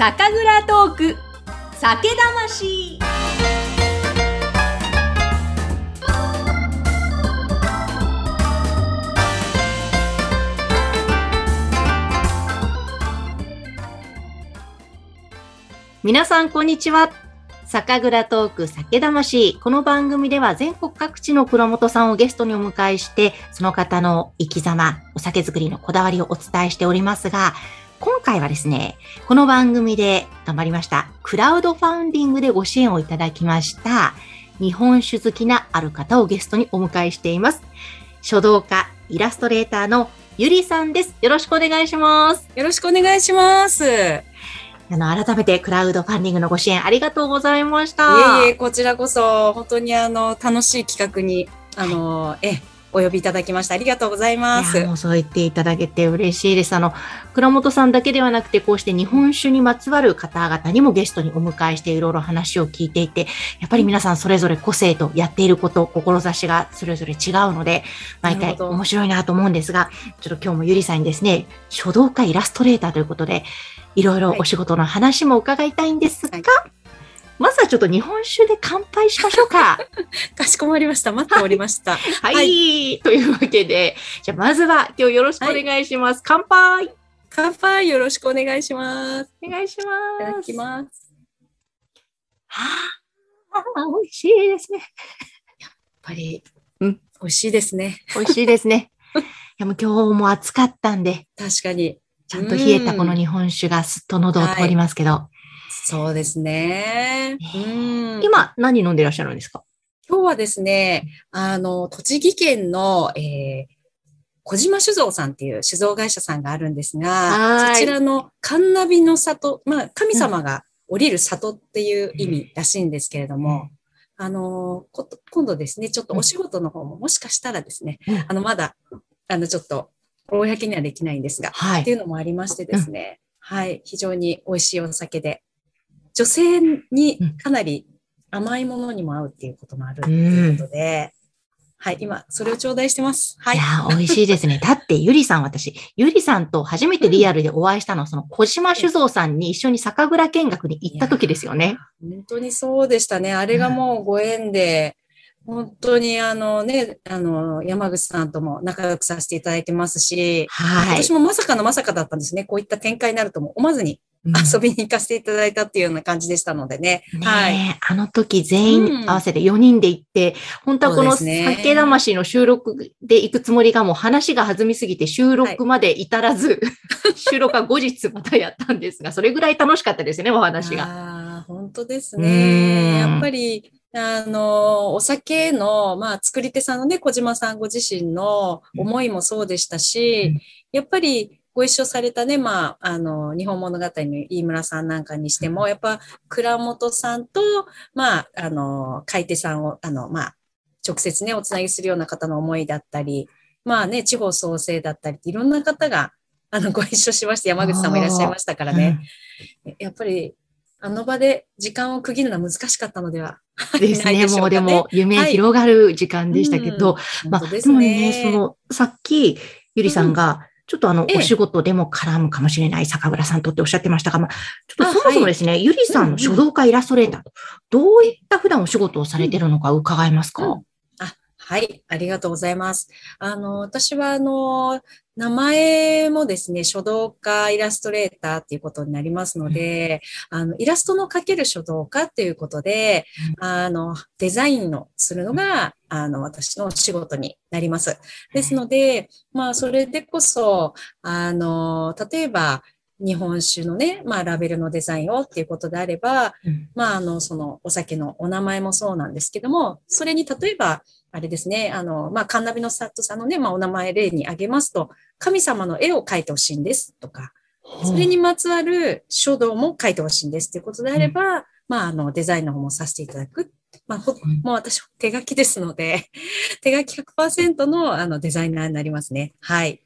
酒蔵トーク。酒魂。皆さんこんにちは。酒蔵トーク酒魂。この番組では全国各地の黒本さんをゲストにお迎えして、その方の生き様、お酒作りのこだわりをお伝えしておりますが、今回はですね、この番組で頑張りました、クラウドファウンディングでご支援をいただきました、日本酒好きなある方をゲストにお迎えしています。書道家、イラストレーターのゆりさんです。よろしくお願いします。よろしくお願いします。あの、改めてクラウドファンディングのご支援ありがとうございました。いえいえ、こちらこそ、本当にあの、楽しい企画に、あの、え、お呼びいただきました。ありがとうございます。もうそう言っていただけて嬉しいです。あの、倉本さんだけではなくて、こうして日本酒にまつわる方々にもゲストにお迎えしていろいろ話を聞いていて、やっぱり皆さんそれぞれ個性とやっていること、志がそれぞれ違うので、毎回面白いなと思うんですが、ちょっと今日もゆりさんにですね、書道家イラストレーターということで、いろいろお仕事の話も伺いたいんですが、はい、まずはちょっと日本酒で乾杯しましょうか。かしこまりました。待っておりました。はい。はい、というわけで、じゃあまずは今日よろしくお願いします。乾杯乾杯よろしくお願いします。お願いします。いただきます。はあ、美味しいですね。やっぱり、うん、美味しいですね。美味しいですね。いやもう今日も暑かったんで。確かに。ちゃんと冷えたこの日本酒がすっと喉を通りますけど。はい、そうですね。今、何飲んでいらっしゃるんですか？今日はですね、あの、栃木県の、えー、小島酒造さんっていう酒造会社さんがあるんですが、そちらのカンナビの里、まあ、神様が降りる里っていう意味らしいんですけれども、うん、あの、今度ですね、ちょっとお仕事の方ももしかしたらですね、うん、あの、まだ、あの、ちょっと公にはできないんですが、はい、っていうのもありましてですね、うん、はい、非常に美味しいお酒で、女性にかなり甘いものにも合うっていうこともあるということで、はい、今、それを頂戴してます。はい。いや、美味しいですね。だって、ゆりさん、私、ゆりさんと初めてリアルでお会いしたのは、その、小島酒造さんに一緒に酒蔵見学に行った時ですよね。本当にそうでしたね。あれがもうご縁で、本当にあのね、あの、山口さんとも仲良くさせていただいてますし、はい。私もまさかのまさかだったんですね。こういった展開になるとも思わずに遊びに行かせていただいたっていうような感じでしたのでね。ねはい。あの時全員合わせて4人で行って、うん、本当はこの酒魂の収録で行くつもりがもう話が弾みすぎて収録まで至らず、はい、収録は後日またやったんですが、それぐらい楽しかったですね、お話が。ああ、本当ですね。やっぱり、あの、お酒の、まあ、作り手さんのね、小島さんご自身の思いもそうでしたし、やっぱりご一緒されたね、まあ、あの、日本物語の飯村さんなんかにしても、やっぱ、倉本さんと、まあ、あの、買い手さんを、あの、まあ、直接ね、おつなぎするような方の思いだったり、まあね、地方創生だったり、いろんな方が、あの、ご一緒しまして、山口さんもいらっしゃいましたからね。やっぱり、あの場で時間を区切るのは難しかったのでは？ですね。もうでも夢広がる時間でしたけど、まあ、でもね、その、さっき、ゆりさんが、ちょっとあの、お仕事でも絡むかもしれない酒蔵さんとっておっしゃってましたが、まあ、ちょっとそもそもですね、はい、ゆりさんの書道家イラストレーターと、どういった普段お仕事をされてるのか伺えますか、うんはい、ありがとうございます。あの、私は、あの、名前もですね、書道家、イラストレーターっていうことになりますので、うん、あの、イラストの描ける書道家っていうことで、うん、あの、デザインをするのが、あの、私の仕事になります。ですので、まあ、それでこそ、あの、例えば、日本酒のね、まあ、ラベルのデザインをっていうことであれば、うん、まあ、あの、そのお酒のお名前もそうなんですけども、それに例えば、あれですね、あの、まあ、カンナビのサットさんのね、まあ、お名前例に挙げますと、神様の絵を描いてほしいんですとか、それにまつわる書道も書いてほしいんですということであれば、うん、まあ、あの、デザインの方もさせていただく。まあ、ほ、もう私、手書きですので、手書き100%のあのデザイナーになりますね。はい。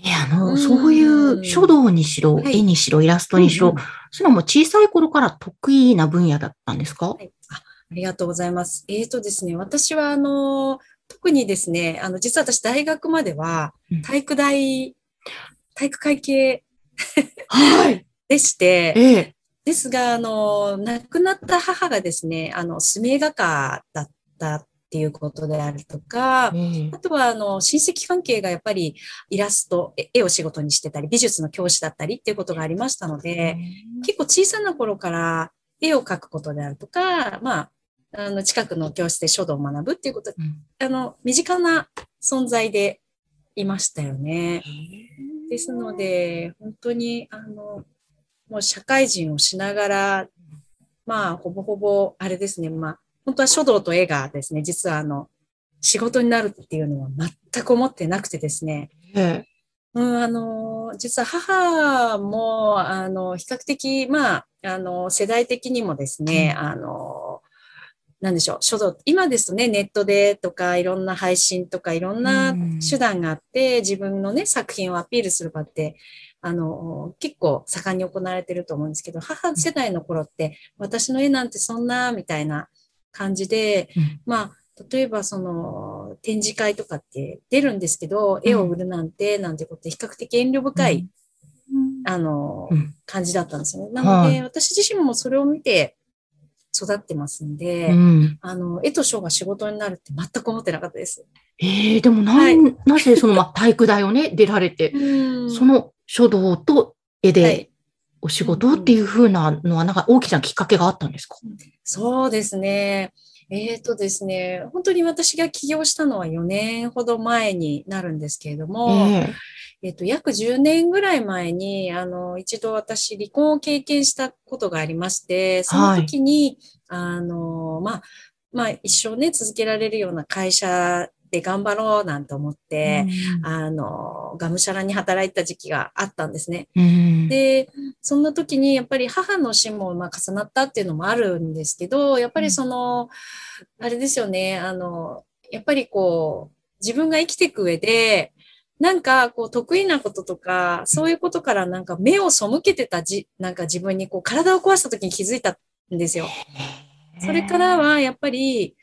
え、あの、そういう書道にしろ、はい、絵にしろ、イラストにしろ、うんうん、それはもう小さい頃から得意な分野だったんですか、はい、ありがとうございます。えっ、ー、とですね、私はあの、特にですね、あの、実は私大学までは体育大、うん、体育会系はい、でして、ええ、ですが、あの、亡くなった母がですね、あの、墨絵画家だったっていうことであるとか、えあとは、あの、親戚関係がやっぱりイラスト、え絵を仕事にしてたり、美術の教師だったりっていうことがありましたので、結構小さな頃から絵を描くことであるとか、まあ、あの、近くの教室で書道を学ぶっていうこと、うん。あの、身近な存在でいましたよね。ですので、本当に、あの、もう社会人をしながら、まあ、ほぼほぼ、あれですね、まあ、本当は書道と絵がですね、実はあの、仕事になるっていうのは全く思ってなくてですね、えうん、あの、実は母も、あの、比較的、まあ、あの、世代的にもですね、あの、なんでしょう、書道、今ですとね、ネットでとか、いろんな配信とか、いろんなうん。手段があって、自分のね、作品をアピールする場って、あの、結構盛んに行われてると思うんですけど、母世代の頃って、私の絵なんてそんな、みたいな感じで、うん。まあ、例えばその展示会とかって出るんですけど、絵を売るなんて、なんてことで比較的遠慮深い、あの、うん。感じだったんですよね。なので、は私自身もそれを見て育ってますんで、うん。あの、絵と書が仕事になるって全く思ってなかったです。ええでもなん、はい。なぜその、まあ、体育大をね、出られて、その、の書道と絵はでい、お仕事っていう風なのは、なんか大きなきっかけがあったんですか？そうですね。えっ、とですね、本当に私が起業したのは4年ほど前になるんですけれども、ええっと、約10年ぐらい前に、あの、一度私、離婚を経験したことがありまして、その時に、あの、まあ、まあ、一生ね、続けられるような会社で頑張ろうなんて思っえて、あの、がむしゃらに働いた時期があったんですね。うん。で、そんな時にやっぱり母の死もまあ重なったっていうのもあるんですけど、やっぱりその、あれですよね、あの、やっぱりこう、自分が生きていく上で、なんかこう得意なこととか、そういうことからなんか目を背けてたじ、なんか自分にこう体を壊した時に気づいたんですよ。それからはやっぱり、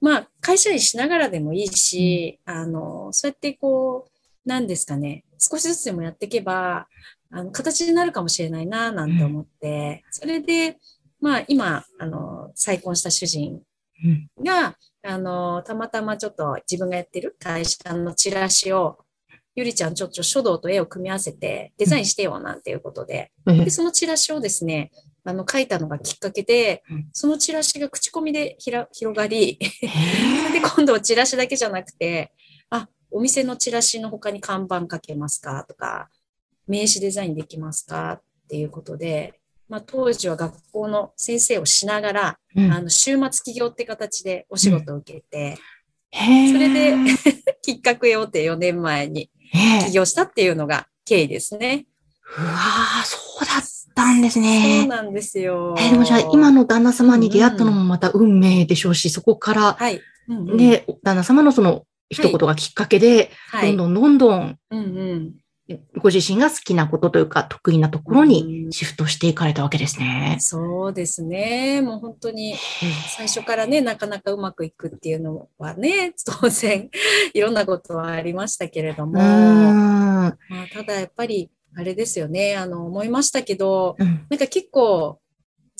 まあ会社員しながらでもいいし、あの、そうやってこう、なんですかね、少しずつでもやっていけば、あの、形になるかもしれないな、なんて思って、それで、まあ今、あの、再婚した主人うん。が、あの、たまたまちょっと自分がやってる会社のチラシを、ゆりちゃんちょっと書道と絵を組み合わせてデザインしてよなんていうことで、ええで、そのチラシをですね、あの、書いたのがきっかけでうん、そのチラシが口コミでひら広がり、へそれ で今度はチラシだけじゃなくて、あ、お店のチラシの他に看板かけますかとか、名刺デザインできますかっていうことで、まあ当時は学校の先生をしながら、えうん。あの、週末起業って形でお仕事を受けて、へえそれで きっかけをって4年前に。ええ起業したっていうのが経緯ですね。うわあ、そうだったんですそうね。なんですよ。えーでもじゃあ、今の旦那様に出会ったのもまた運命でしょうし、そこから、はい。うんうん、ね、旦那様のその一言がきっかけで、はい。どんどんどんどんうんうん。ご自身が好きなことというか得意なところにうんシフトしていかれたわけですね。そうですね。もう本当に最初からね、なかなかうまくいくっていうのはね、当然 いろんなことはありましたけれどうも。まあ、ただやっぱりあれですよね、あの思いましたけど、うんなんか結構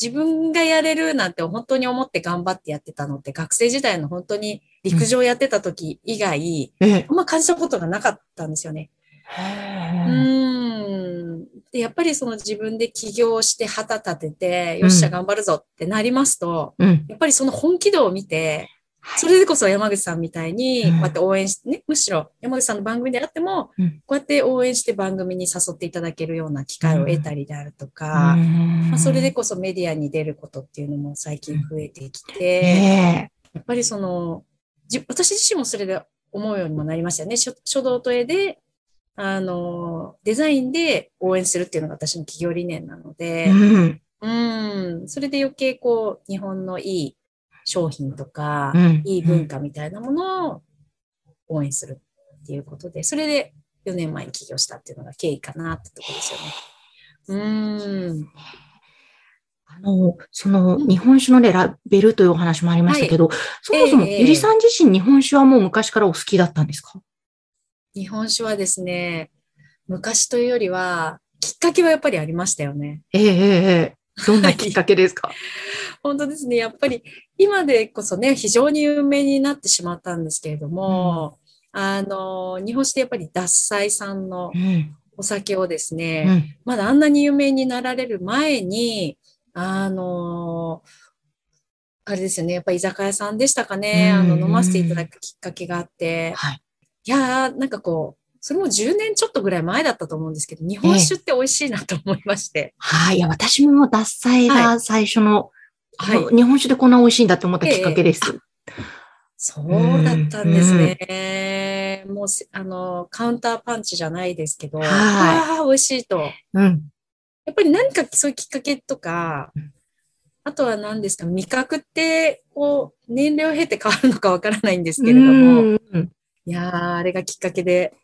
自分がやれるなんて本当に思って頑張ってやってたのって学生時代の本当に陸上やってた時以外、ええ。あんま感じたことがなかったんですよね。うん。で、やっぱりその自分で起業して旗立てて、うん。よっしゃ頑張るぞってなりますと、えうん。やっぱりその本気度を見て、それでこそ山口さんみたいに、うん。こうやって応援してね、むしろ山口さんの番組であっても、うん。こうやって応援して番組に誘っていただけるような機会を得たりであるとか、うん。まあ、それでこそメディアに出ることっていうのも最近増えてきて、え。やっぱりその、じ私自身もそれで思うようにもなりましたよね。書書道と絵で、あの、デザインで応援するっていうのが私の企業理念なのえで、うん。うん、それで余計こう、日本のいい商品とか、うんいい文化みたいなものを応援するっていうことで、それで4年前に起業したっていうのが経緯かなってところですよね。うん。あの、そのうん日本酒のね、ラベルというお話もありましたけど、そもそもええゆりさん自身日本酒はもう昔からお好きだったんですか？日本酒はですね、昔というよりは、きっかけはやっぱりありましたよね。えええええどんなきっかけですか、本当ですね。やっぱり今でこそね、非常に有名になってしまったんですけれども、うん、あの、日本酒でやっぱり獺祭さんのお酒をですね、うん、まだあんなに有名になられる前に、あの、あれですよね、やっぱり居酒屋さんでしたかね、あの、飲ませていただくきっかけがあって、はい、いやー、なんかこう、それも10年ちょっとぐらい前だったと思うんですけど、日本酒って美味しいなと思いまして。ええ、はい。いや、私も脱菜が最初の、はい、日本酒でこんな美味しいんだって思ったきっかけです。え、そうだったんですね。もう、あの、カウンターパンチじゃないですけど、はい、ああ、美味しいと。うん。やっぱり何かそういうきっかけとか、あとは何ですか、味覚って、こう、年齢を経て変わるのかわからないんですけれども、いやー、あれがきっかけで、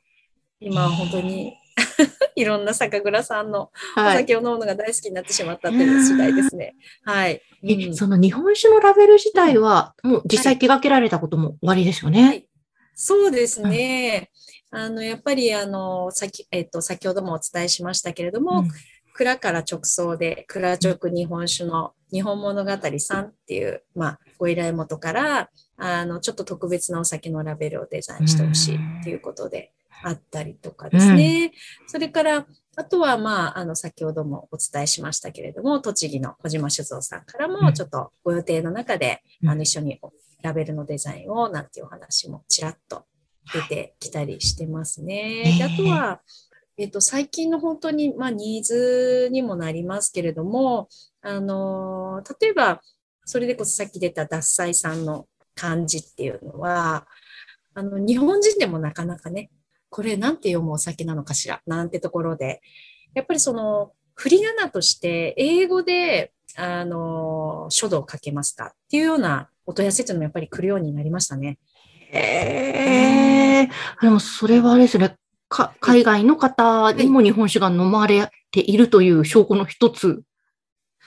今本当に いろんな酒蔵さんのお酒を飲むのが大好きになってしまったっていう次第ですね。はい。え、うん、その日本酒のラベル自体は、もう実際手掛けられたことも終わりですよね？はい、そうですね。うん、あの、やっぱり、あの、先、えっ、と、先ほどもお伝えしましたけれども、うん、蔵から直送で、蔵直日本酒の日本物語さんっていう、まあ、ご依頼元から、あの、ちょっと特別なお酒のラベルをデザインしてほしいっていうことで、あったりとかですね。うん、それから、あとは、まあ、あの、先ほどもお伝えしましたけれども、栃木の小島酒造さんからも、ちょっとご予定の中で、うん、あの、一緒にラベルのデザインを、なんていうお話もちらっと出てきたりしてますね。であとは、えっと、最近の本当に、まあ、ニーズにもなりますけれども、あの、例えば、それでこそさっき出た獺祭さんの漢字っていうのは、あの、日本人でもなかなかね、これなんて読むお酒なのかしらなんてところで、やっぱりその、振り仮名として英語で、あの、書道を書けますかっていうようなお問い合わせっていうのもやっぱり来るようになりましたね。へえ。でもそれはあれですね。か海外の方にも日本酒が飲まれているという証拠の一つ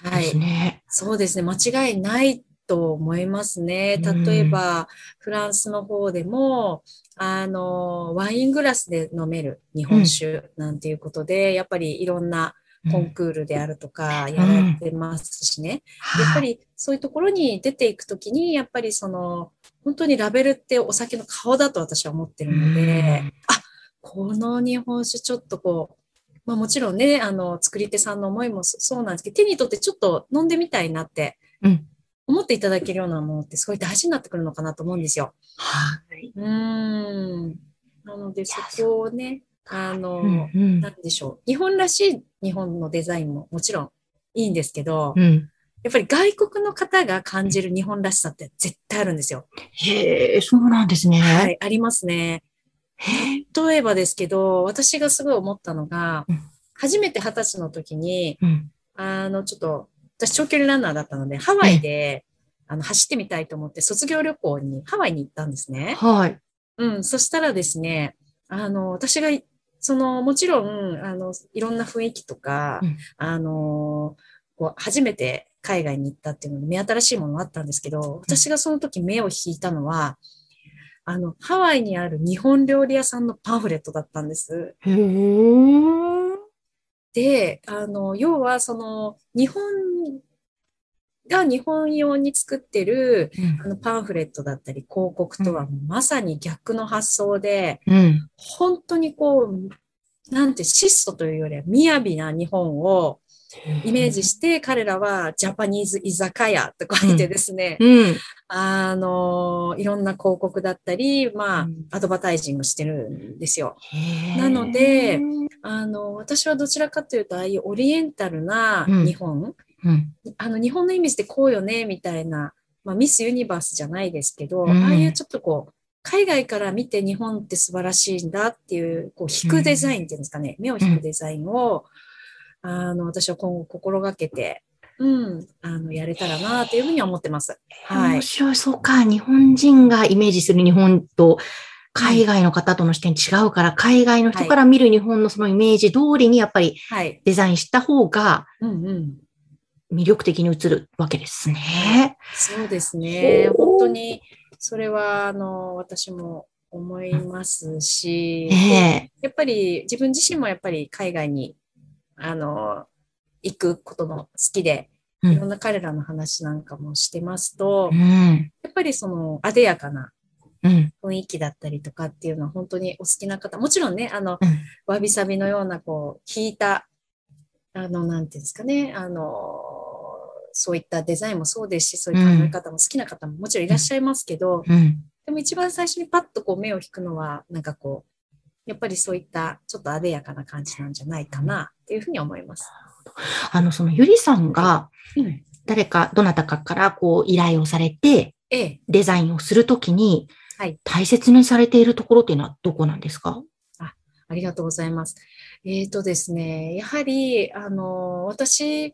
はい。そうですね。間違いないと思いますね。例えば、フランスの方でも、あの、ワイングラスで飲める日本酒なんていうことで、うん、やっぱりいろんなコンクールであるとかやられてますしね。うん、やっぱりそういうところに出ていくときに、やっぱりその、本当にラベルってお酒の顔だと私は思ってるので、うん、あ、この日本酒ちょっとこう、まあもちろんね、あの、作り手さんの思いもそうなんですけど、手に取ってちょっと飲んでみたいなって思っていただけるようなものってすごい大事になってくるのかなと思うんですよ。はい。うん。なのでそこをね、あの、うんうん、なんでしょう。日本らしい日本のデザインももちろんいいんですけど、うん、やっぱり外国の方が感じる日本らしさって絶対あるんですよ。へえ、そうなんですね。はい、ありますね。例えばですけど、私がすごい思ったのが、うん、初めて二十歳の時に、うん、あの、ちょっと私長距離ランナーだったので、ハワイで、あの、走ってみたいと思って卒業旅行にハワイに行ったんですね。はい。うん、そしたらですね、あの、私が、その、もちろん、あの、いろんな雰囲気とか、うん、あの、こう、初めて海外に行ったっていうので、目新しいものがあったんですけど、私がその時目を引いたのは、あの、ハワイにある日本料理屋さんのパンフレットだったんです。へで、あの、要は、その、日本が日本用に作ってる、あのパンフレットだったり広告とはまさに逆の発想で、うん、本当にこう、なんて質素というよりは雅な日本をイメージして、彼らはジャパニーズ居酒屋と書いてですね、うん。うん、あの、いろんな広告だったり、まあ、アドバタイジングしてるんですよ。なので、あの、私はどちらかというと、ああいうオリエンタルな日本、うん、あの、日本のイメージってこうよね、みたいな、まあ、ミスユニバースじゃないですけど、うん、ああいうちょっとこう、海外から見て日本って素晴らしいんだっていう、こう、引くデザインっていうんですかね、目を引くデザインを、あの、私は今後心がけて、うん、あの、やれたらなというふうに思ってます。はい。面白い、そうか。日本人がイメージする日本と、海外の方との視点違うから、海外の人から見る日本のそのイメージ通りにやっぱりデザインした方が、魅力的に映るわけですね。そうですね。本当に、それは、あの、私も思いますし、えー、やっぱり自分自身もやっぱり海外に、あの、行くことも好きで、いろんな彼らの話なんかもしてますと、うん。やっぱりその、あでやかなうん。雰囲気だったりとかっていうのは本当にお好きな方、もちろんね、あの、うんわびさびのような、こう、引いた、あの、なんていうんですかね、あの、そういったデザインもそうですし、そういう考え方も好きな方ももちろんいらっしゃいますけど、うん。でも一番最初にパッとこう目を引くのは、なんかこう、やっぱりそういったちょっとあでやかな感じなんじゃないかなっていうふうに思います。あの、そのゆりさんがうん。誰か、どなたかからこう依頼をされて、ええ。デザインをするときにはい、大切にされているところっていうのはどこなんですか？ありがとうございます。えーとですね、やはり、あの、私、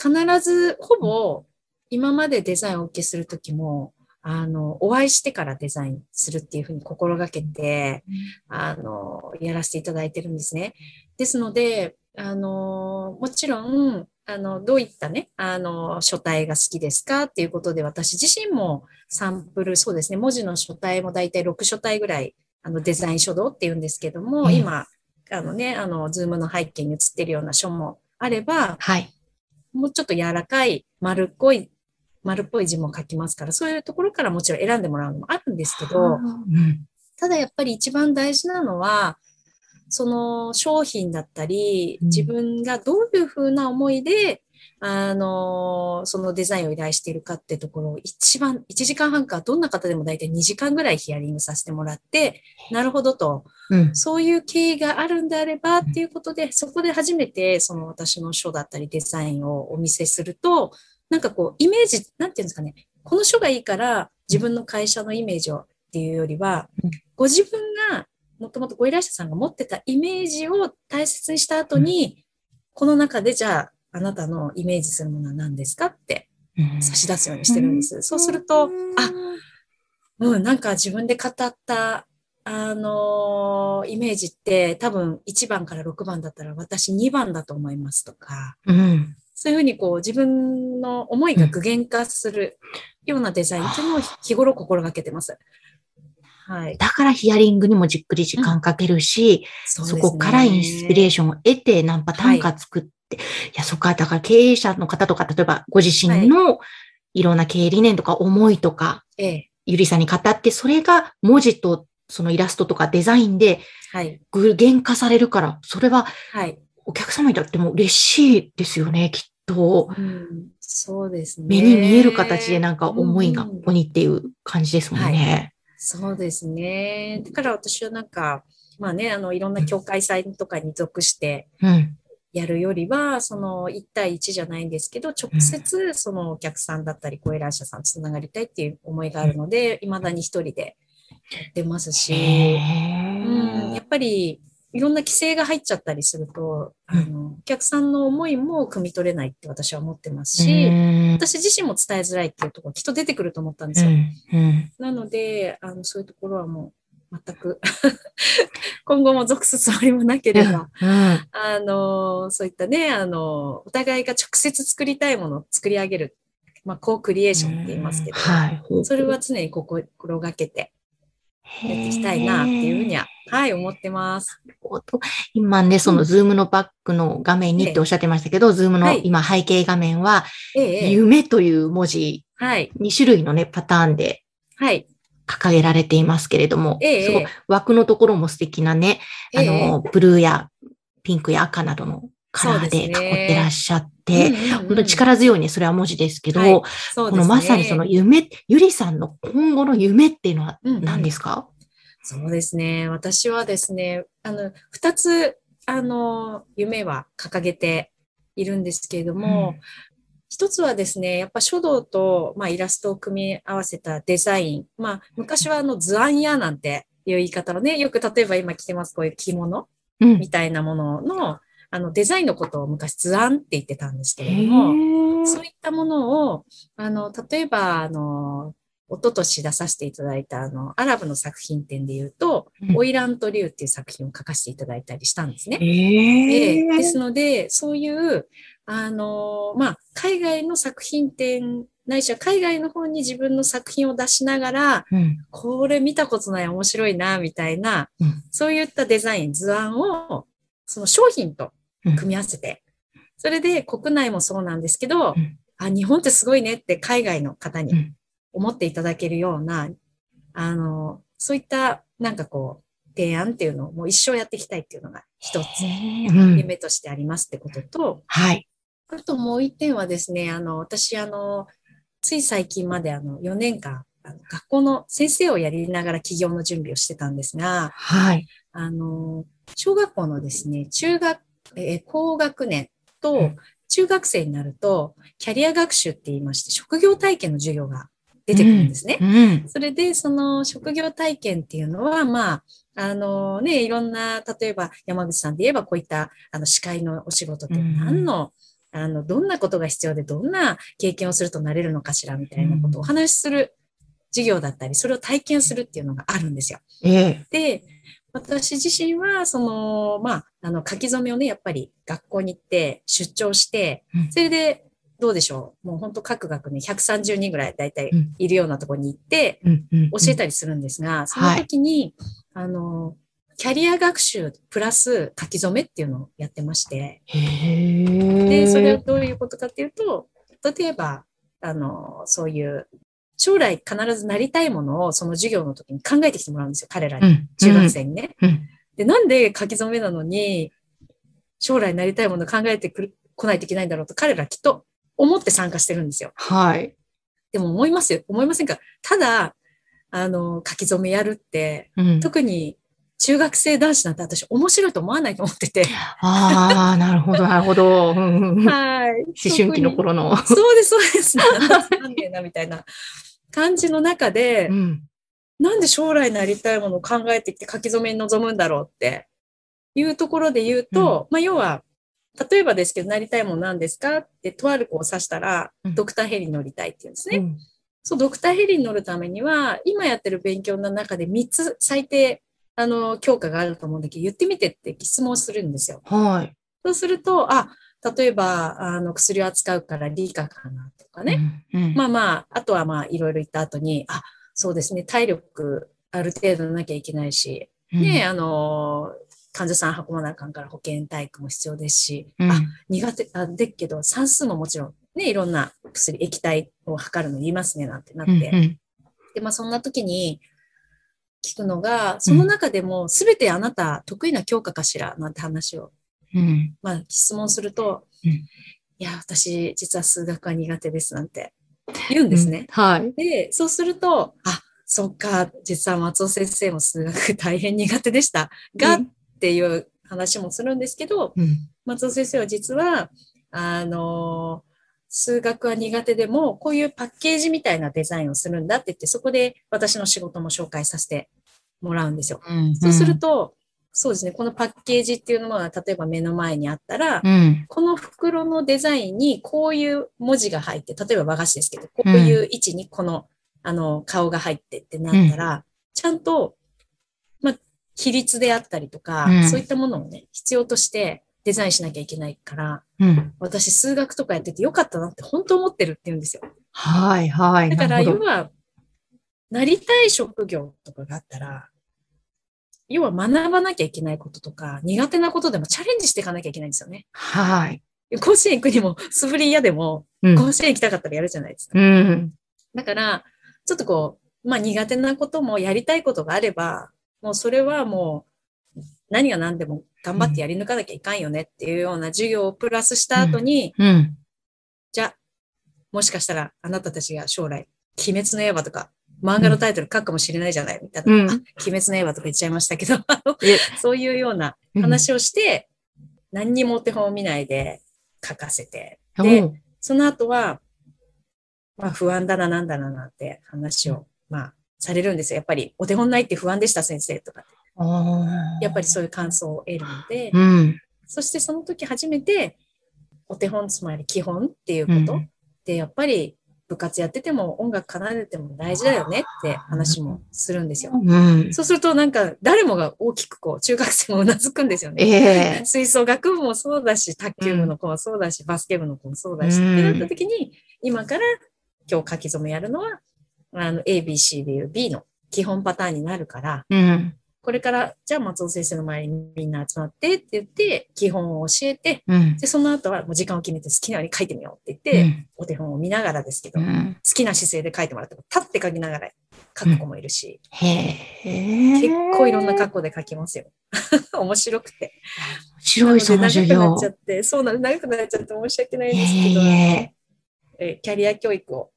必ず、ほぼ、今までデザインをお受けするときも、あの、お会いしてからデザインするっていうふうに心がけて、あの、やらせていただいてるんですね。ですので、あの、もちろん、あの、どういったね、あの、書体が好きですかっていうことで、私自身もサンプル、そうですね、文字の書体もだいたい6書体ぐらい、あの、デザイン書道っていうんですけども、うん今、あのね、あの、ズームの背景に映ってるような書もあれば、はい。もうちょっと柔らかい、丸っこい、丸っぽい字も書きますから、そういうところからもちろん選んでもらうのもあるんですけど、うん。ただやっぱり一番大事なのは、その商品だったり、うん自分がどういうふうな思いで、あの、そのデザインを依頼しているかってところを一番、1時間半か、どんな方でも大体2時間ぐらいヒアリングさせてもらって、なるほどと、うん。そういう経緯があるんであればっていうことで、そこで初めてその私の書だったりデザインをお見せすると、なんかこう、イメージ、なんていうんですかね、この書がいいから自分の会社のイメージをっていうよりはうん、ご自分が、もともとご依頼者さんが持ってたイメージを大切にした後に、この中でじゃあ、あなたのイメージするものは何ですか？ってうん。差し出すようにしてるんです。そうすると、あ、うん、なんか自分で語った、あのーイメージって多分1番から6番だったら私2番だと思いますとか、うん。そういうふうにこう自分の思いが具現化するようなデザインっていうのを日頃心がけてます。はい。だからヒアリングにもじっくり時間かけるし、そそこからインスピレーションを得て何パターンか作って、い、や、そっか、だから経営者の方とか、例えばご自身のいろんな経営理念とか思いとか、ええ。ゆりさんに語って、それが文字とそのイラストとかデザインではい。具現化されるから、それははい。お客様にとっても嬉しいですよね、きっと。うん、そうですね。目に見える形でなんか思いがうんここにっていう感じですもんね。そうですね。だから私はなんか、まあね、あの、いろんな協会祭とかに属してうん。やるよりは、その1対1じゃないんですけど、直接そのお客さんだったり、ご依頼者さんつながりたいっていう思いがあるので、未だに一人でやってますし、へうん、やーっぱりいろんな規制が入っちゃったりすると、あの、お客さんの思いも汲み取れないって私は思ってますし、うん。私自身も伝えづらいっていうところきっと出てくると思ったんでうすよ。なので、あの、そういうところはもう全く 今後も属すつもりもなければ、うん。あの、そういったね、あの、お互いが直接作りたいものを作り上げる、まあ、 co-creation って言いますけど、はい。それは常に心がけてやっていきたいなっていうふうには、はい、思ってます。今ね、その Zoomのバックの画面にっておっしゃってましたけど、 Zoomのはい。今背景画面は、夢という文字、はい、2種類のね、パターンではい、掲げられていますけれども、ええすごい枠のところも素敵なね、あええの、ブルーやピンクや赤などのカラーで囲ってらっしゃって、うんうんうん本当に力強いね、それは文字ですけど、はい。ね。このまさにその夢、ゆりさんの今後の夢っていうのはうんうん何ですか、そうですね。私はですね、あの、二つ、あの、夢は掲げているんですけれども、一つはですね、やっぱ書道と、まあ、イラストを組み合わせたデザイン。まあ、昔はあの図案屋なんていう言い方をね、よく例えば今着てますこういう着物うん。みたいなものの、あのデザインのことを昔図案って言ってたんですけへれども、ー。そういったものを、あの、例えば、あの、一昨年出させていただいた、あの、アラブの作品展で言うと、うん。オイラントリュウっていう作品を書かせていただいたりしたんですね。えーですので、そういう、あの、まあ、海外の作品展、ないしは海外の方に自分の作品を出しながら、うん。これ見たことない面白いな、みたいな、うん。そういったデザイン、図案を、その商品と組み合わせて、それで国内もそうなんですけど、うん。あ、日本ってすごいねって海外の方にうん。思っていただけるような、あの、そういったなんかこう、提案っていうのをもう一生やっていきたいっていうのが一つ夢としてありますってことと、はい。あともう一点はですね、あの、私、あの、つい最近まであの、4年間、あの学校の先生をやりながら起業の準備をしてたんですが、はい。あの、小学校のですね、中学、えー高学年とうん中学生になると、キャリア学習って言いまして、職業体験の授業が出てくるんですね。うん。それで、その職業体験っていうのは、まあ、あのね、いろんな、例えば山口さんで言えばこういったあの司会のお仕事ってうん何の、あの、どんなことが必要でどんな経験をするとなれるのかしらみたいなことをお話しする授業だったり、それを体験するっていうのがあるんですよ。ええ。で、私自身は、その、まあ、あの、書き初めをね、やっぱり学校に行って、出張してうん、それで、どうでしょう？もう本当各学年130人ぐらいだいたいうんいるようなところに行って、うんうん。教えたりするんですが、その時に、あの、キャリア学習プラス書き初めっていうのをやってまして。で、それはどういうことかっていうと、例えば、あの、そういう、将来必ずなりたいものをその授業の時に考えてきてもらうんですよ、彼らに。うん中学生にね。うんで、なんで書き初めなのに、将来なりたいものを考えてくる、来ないといけないんだろうと彼らきっと思って参加してるんですよ。はい。でも思いますよ。思いませんか？ただ、あの、書き初めやるって、うん。特に中学生男子なんて私面白いと思わないと思ってて。ああ、なるほど、なるほど。はい。春期の頃の。そうです、そうです。なんでな、みたいな感じの中でう、ん。なんで将来なりたいものを考えてきて書き初めに臨むんだろうっていうところで言うと、まあ要は、例えばですけど、なりたいもの何ですかって、とある子を指したら、うんドクターヘリに乗りたいって言うんですね。うんそう、ドクターヘリに乗るためには、今やってる勉強の中で3つ最低、あの、教科があると思うんだけど、言ってみてって質問するんですよ。はい。そうすると、あ、例えば、あの、薬を扱うから理科かなとかね。うん。うんまあまあ、あとはまあ、いろいろ言った後に、あ、そうですね、体力ある程度なきゃいけないし、ね、あの、患者さん運ばなあかんから保健体育も必要ですし、うん。あ、苦手、あ、でっけど、算数ももちろん、ね、いろんな薬、液体を測るの言いますね、なんてなって。うんうん。で、まあそんな時に聞くのが、その中でも全てあなた得意な教科かしら？なんて話を、うん。まあ質問すると、うん。いや、私実は数学は苦手ですなんて言うんですね。はい。で、そうすると、あ、そっか、実は松尾先生も数学大変苦手でしたが、うんっていう話もするんですけど、うん。松尾先生は実は、あの、数学は苦手でも、こういうパッケージみたいなデザインをするんだって言って、そこで私の仕事も紹介させてもらうんですよ。うんそうすると、そうですね、このパッケージっていうのは、例えば目の前にあったら、うん。この袋のデザインにこういう文字が入って、例えば和菓子ですけど、こういう位置にこの、あの、顔が入ってってなったら、ちゃんと、まあ、比率であったりとか、うんそういったものをね、必要としてデザインしなきゃいけないから、うん。私数学とかやっててよかったなって本当思ってるって言うんですよ。はい、はい。だから、要は、なりたい職業とかがあったら、要は学ばなきゃいけないこととか、苦手なことでもチャレンジしていかなきゃいけないんですよね。はい。甲子園行くにも素振り嫌でも、うん。甲子園行きたかったらやるじゃないですか。うん。だから、ちょっとこう、まあ苦手なこともやりたいことがあれば、もうそれはもう何が何でも頑張ってやり抜かなきゃいかんよねっていうような授業をプラスした後に、うん。じゃあ、もしかしたらあなたたちが将来、鬼滅の刃とか、漫画のタイトル書くかもしれないじゃないみたいな。うん。あ、鬼滅の刃とか言っちゃいましたけど、そういうような話をして、何にもお手本を見ないで書かせて、でその後は、まあ不安だな、なんだな、なんて話を、まあ、されるんですよ。やっぱり、お手本ないって不安でした、先生とかやっぱりそういう感想を得るので、うん。そしてその時初めて、お手本、つまり基本っていうこと、うん。で、やっぱり部活やってても音楽奏でても大事だよねって話もするんですよ。うん。そうするとなんか誰もが大きくこう中学生もうなずくんですよね。ええ。吹奏楽部もそうだし、卓球部の子もそうだし、バスケ部の子もそうだし、うんってなった時に、今から今日書き初めやるのは、あの、A, B, C でいう B の基本パターンになるから、うん。これから、じゃあ松尾先生の前にみんな集まってって言って、基本を教えて、うん。で、その後はもう時間を決めて好きなように書いてみようってう言って、んお手本を見ながらですけど、好うんきな姿勢で書いてもらっても、立って書きながら書く子もいるし。結構いろんな格好で書きますよ。面白くて。面白い、その授業長くなっちゃ。って、そうなの、長くなっちゃって申し訳ないんですけど、いえ。えーキャリア教育を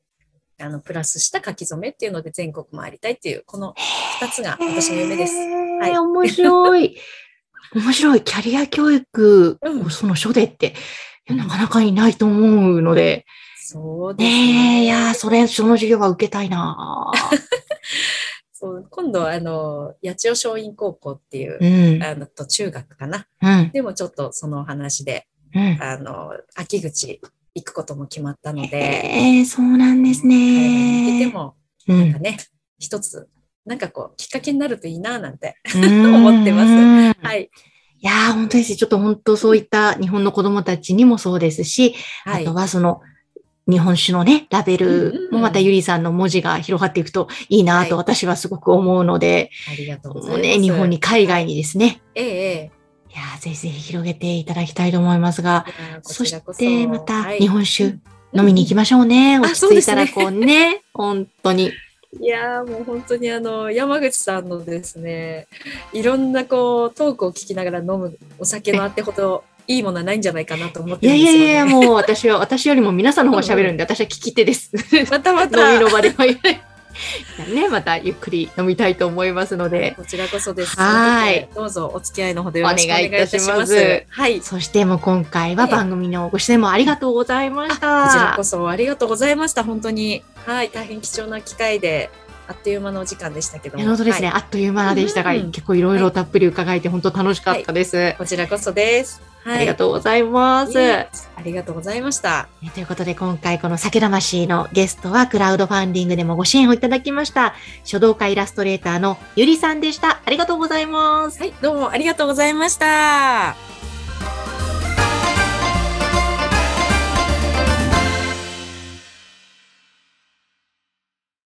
あのプラスした書き初めっていうので全国回りたいっていう、この2つが私の夢です。はい面白い。面白い。キャリア教育うんをその書でって、いやなかなかいないと思うので。そうですね。いや、それ、その授業は受けたいな そう今度はあの、八千代松陰高校っていう、うん。あのと中学かな。うん。でもちょっとその話で、うん。あの、秋口行くことも決まったので、ええ、そうなんです彼らに向けてね。も、うん。なんかね、一つ、なんかこう、きっかけになるといいな、なんて。思思ってますははい。いやー、本当ですね。ちょっと本当そういった日本の子供たちにもそうですし、はいあと。はその、日本酒のね、ラベルもまたゆりさんの文字が広がっていくといいなとは私はすごく思うので、ありがとうございます。ね、日本に海外にですね、ええ、ええ。いやーぜひぜひ広げていただきたいと思いますが、そしてまたはい日本酒飲みに行きましょうね。ん落ち着いたらこうね、本当に。いやーもう本当にあの山口さんのですねいろんなこうトークを聞きながら飲むお酒のあてほどいいものはないんじゃないかなと思っいてね。やいやいや、もう私は、私よりも皆さんの方が喋るんで、私は聞き手です。またまた 飲みの場では。ね、またゆっくり飲みたいと思いますので、こちらこそです。はいどうぞお付き合いのほどよろしくお願いいたします。はい。こそしてもう今回は番組のご出演もありがとうございましちらたこ。そありがとうございました。本当に。はい。大変貴重な機会で、あっという間のお時間でしたけども。本当ですね、はいあっという間でしたが、うん結構いろいろたっぷり伺えて本当楽しかったです。こちらこそです。はい。ありがとうございます。ありがとうございました。えということで今回この酒魂のゲストはクラウドファンディングでもご支援をいただきました書道家イラストレーターのゆりさんでした。ありがとうございます。はい。どうもありがとうございました。